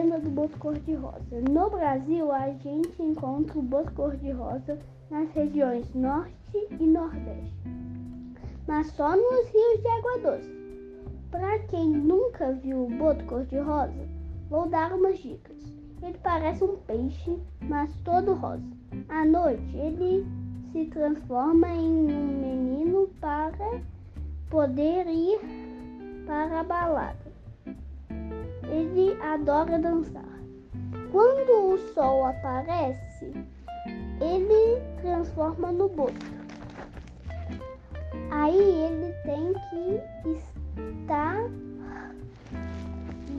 lenda do boto cor-de-rosa. No Brasil, a gente encontra o boto cor-de-rosa nas regiões norte e nordeste, mas só nos rios de água doce. Para quem nunca viu o boto cor-de-rosa, vou dar umas dicas. Ele parece um peixe, mas todo rosa. À noite, ele se transforma em um menino para poder ir para a balada. Ele adora dançar. Quando o sol aparece, ele transforma no boto. Aí ele tem que estar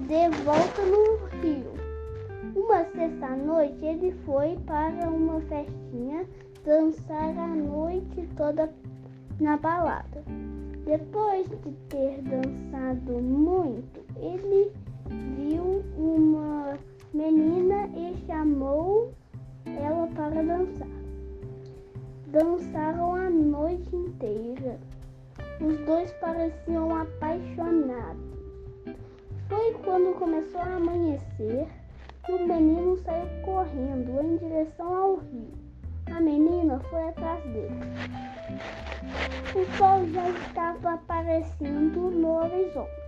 de volta no rio. Uma sexta-noite ele foi para uma festinha dançar a noite toda na balada. Depois de ter dançado muito, ele dançar. Dançaram a noite inteira. Os dois pareciam apaixonados. Foi quando começou a amanhecer que o menino saiu correndo em direção ao rio. A menina foi atrás dele. O sol já estava aparecendo no horizonte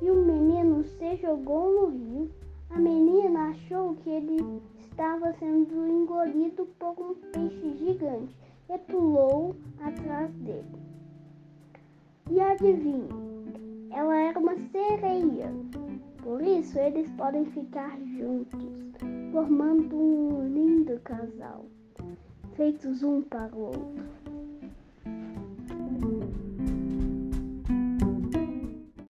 e o menino se jogou no rio. A menina achou que ele estava sendo engolido por um peixe gigante e pulou atrás dele. E adivinhe, ela era uma sereia. Por isso eles podem ficar juntos, formando um lindo casal feitos um para o outro.